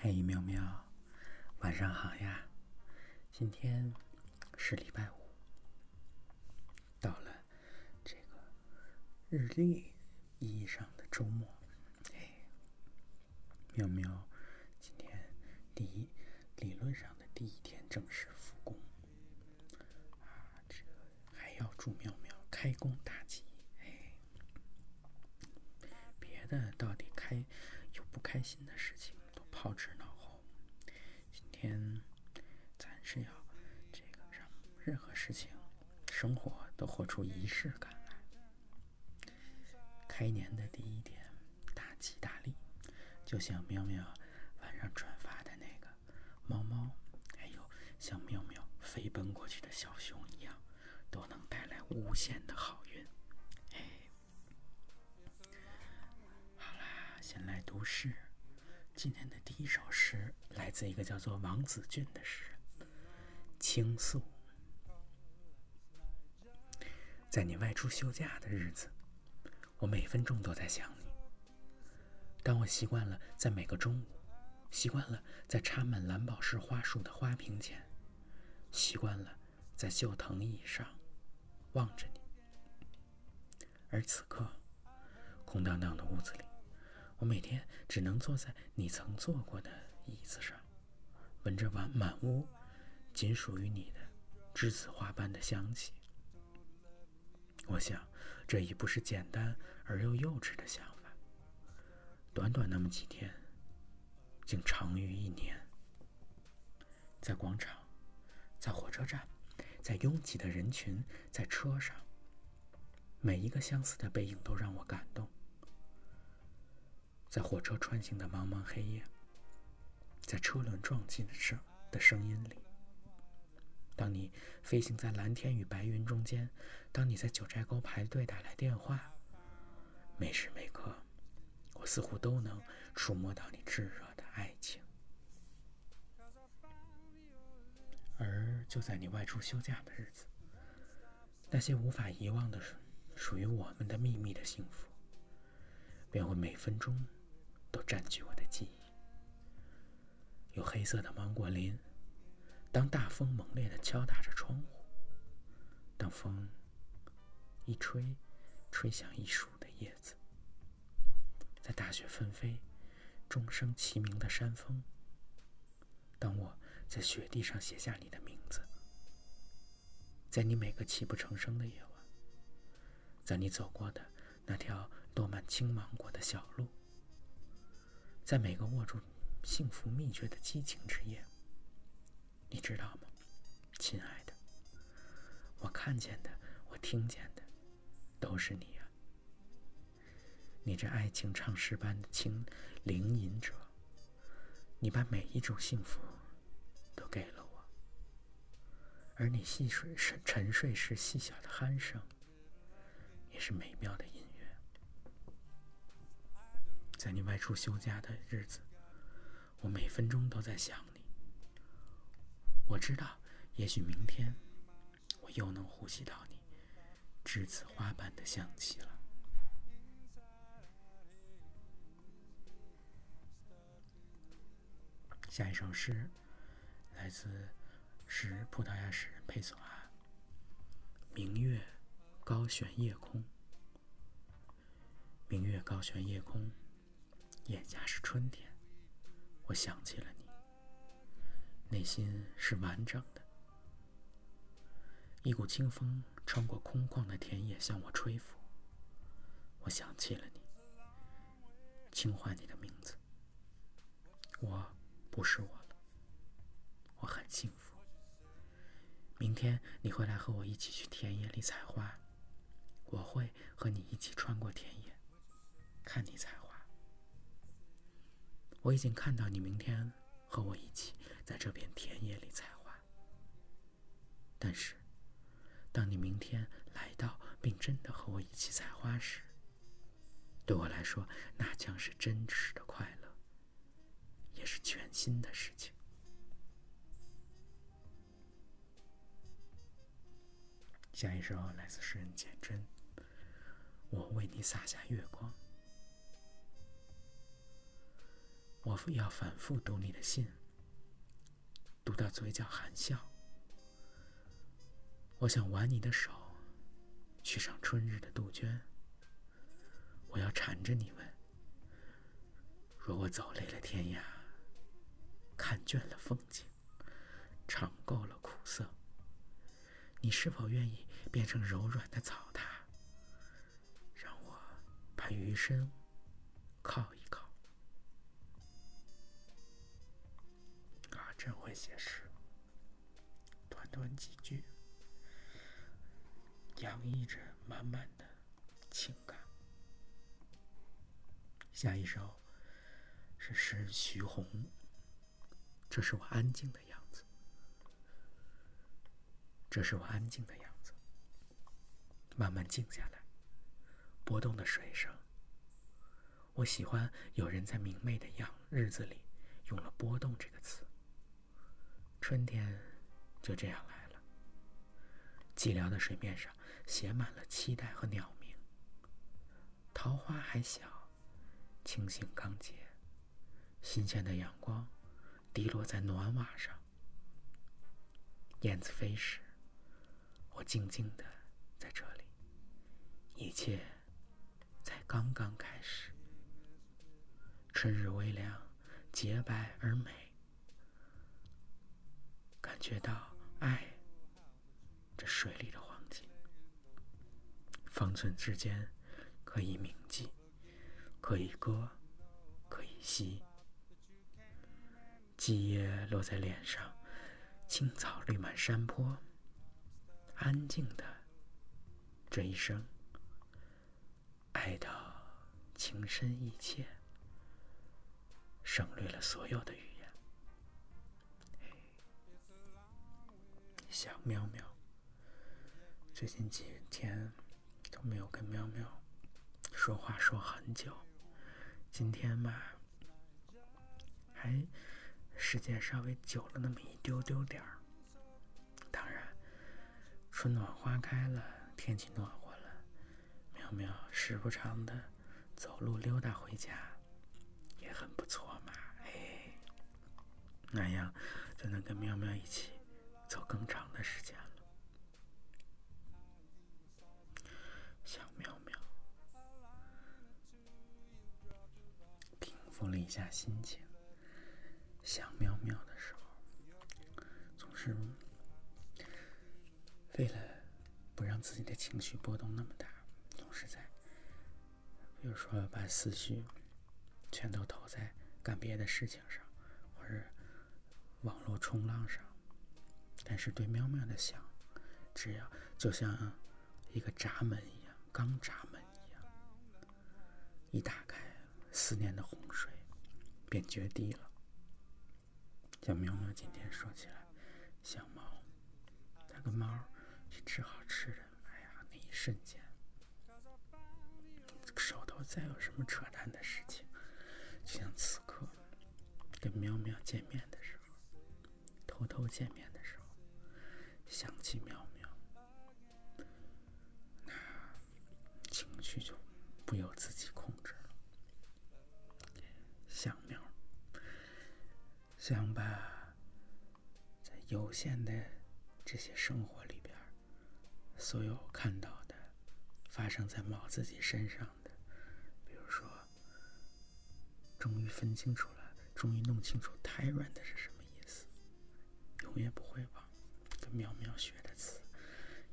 嘿，喵喵，晚上好呀！今天是礼拜五，到了这个日历意义上的周末。嘿，喵喵，今天第一理论上的第一天正式复工啊！这还要祝喵喵开工大吉。哎，别的到底开有不开心的事情？抛之脑后。今天咱是要这个让任何事情、生活都活出仪式感来。开年的第一天，大吉大利，就像喵喵晚上转发的那个猫猫，还有像喵喵飞奔过去的小熊一样，都能带来无限的好运。哎，好啦，先来读诗。今天的第一首诗来自一个叫做王子俊的诗人，倾诉。在你外出休假的日子，我每分钟都在想你。当我习惯了在每个中午，习惯了在插满蓝宝石花束的花瓶前，习惯了在旧藤椅上望着你，而此刻，空荡荡的屋子里。我每天只能坐在你曾坐过的椅子上，闻着满满屋仅属于你的栀子花般的香气。我想，这已不是简单而又幼稚的想法。短短那么几天，竟长于一年。在广场，在火车站，在拥挤的人群，在车上，每一个相似的背影都让我感动。在火车穿行的茫茫黑夜，在车轮撞击的声的声音里，当你飞行在蓝天与白云中间，当你在九寨沟排队打来电话，每时每刻，我似乎都能触摸到你炙热的爱情。而就在你外出休假的日子，那些无法遗忘的、属于我们的秘密的幸福，便会每分钟。都占据我的记忆。有黑色的芒果林，当大风猛烈的敲打着窗户，当风一吹，吹响一树的叶子，在大雪纷飞、钟声齐鸣的山峰，当我在雪地上写下你的名字，在你每个泣不成声的夜晚，在你走过的那条落满青芒果的小路。在每个握住幸福秘诀的激情之夜，你知道吗，亲爱的？我看见的，我听见的，都是你啊！你这爱情唱诗般的轻灵吟者，你把每一种幸福都给了我，而你细睡沉沉睡时细小的鼾声，也是美妙的音。在你外出休假的日子，我每分钟都在想你。我知道，也许明天，我又能呼吸到你栀子花般的香气了。下一首诗来自是葡萄牙诗人佩索阿。明月高悬夜空，明月高悬夜空。眼下是春天，我想起了你，内心是完整的。一股清风穿过空旷的田野向我吹拂，我想起了你，轻唤你的名字。我不是我了，我很幸福。明天你会来和我一起去田野里采花，我会和你一起穿过田野，看你采花。我已经看到你明天和我一起在这片田野里采花，但是，当你明天来到并真的和我一起采花时，对我来说，那将是真实的快乐，也是全新的事情。下一首来自诗人简真，我为你洒下月光。我要反复读你的信，读到嘴角含笑。我想挽你的手，去上春日的杜鹃。我要缠着你问：若我走累了天涯，看倦了风景，尝够了苦涩，你是否愿意变成柔软的草榻，让我把余生靠写诗，短短几句。洋溢着满满的情感。下一首是诗人徐宏，这是我安静的样子，这是我安静的样子。慢慢静下来，波动的水声。我喜欢有人在明媚的样日子里用了“波动”这个词。春天就这样来了，寂寥的水面上。写满了期待和鸟鸣。桃花还小，清醒刚洁，新鲜的阳光滴落在暖瓦上。燕子飞时，我静静的在这里，一切才刚刚开始。春日微凉，洁白而美，觉到爱这水里的黄金。方寸之间，可以铭记，可以歌，可以吸。季叶落在脸上，青草绿满山坡。安静的这一生，爱到情深意切，省略了所有的语小喵喵，最近几天。都没有跟喵喵说话说很久，今天嘛，还时间稍微久了那么一丢丢点儿。当然，春暖花开了，天气暖和了，喵喵时不常的走路溜达回家，也很不错嘛，嘿，那样就能跟喵喵一起走更长的时间。了，想喵喵，平复了一下心情，想喵喵的时候，总是为了不让自己的情绪波动那么大，总是在，比如说把思绪全都投在干别的事情上，或者网络冲浪上。但是对喵喵的想，只要就像一个闸门一样，钢闸门一样，一打开。思念的洪水便决堤了。像喵喵今天说起来，像猫，那个猫去吃好吃的，哎呀，那一瞬间，手头再有什么扯淡的事情，就像此刻跟喵喵见面的时候，偷偷见面有限的这些生活里边，所有看到的发生在猫自己身上的，比如说，终于分清楚了，终于弄清楚胎软的是什么意思，永远不会忘跟喵喵学的词，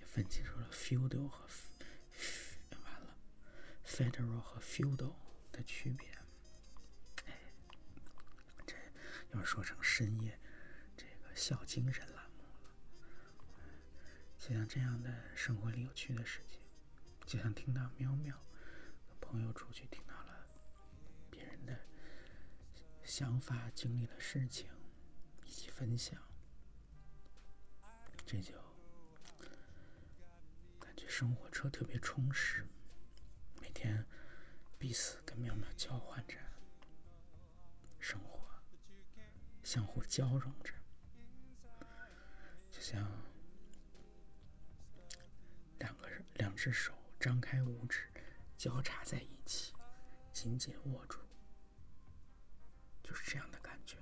也分清楚了 feudal 和完了 federal 和 feudal 的区别。这要说成深夜小精神栏目了，就像这样的生活里有趣的事情，就像听到喵喵跟朋友出去听到了别人的想法、经历的事情一起分享，这就感觉生活车特别充实，每天彼此跟喵喵交换着生活。相互交融着，像两个两只手张开五指交叉在一起，紧紧握住，就是这样的感觉。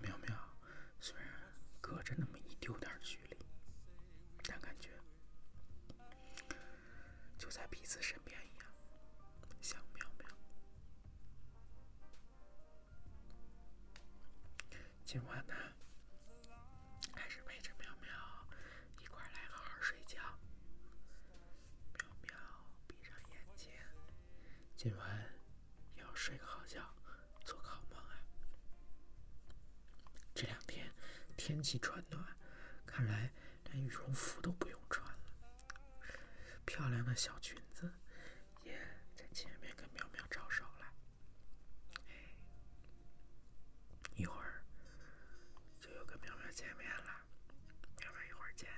苗苗虽然隔着那么一丢点距离今晚要睡个好觉，做个好梦啊！这两天天气转暖，看来连羽绒服都不用穿了。漂亮的小裙子也在前面跟苗苗招手了。一会儿就又跟苗苗见面了。苗苗，一会儿见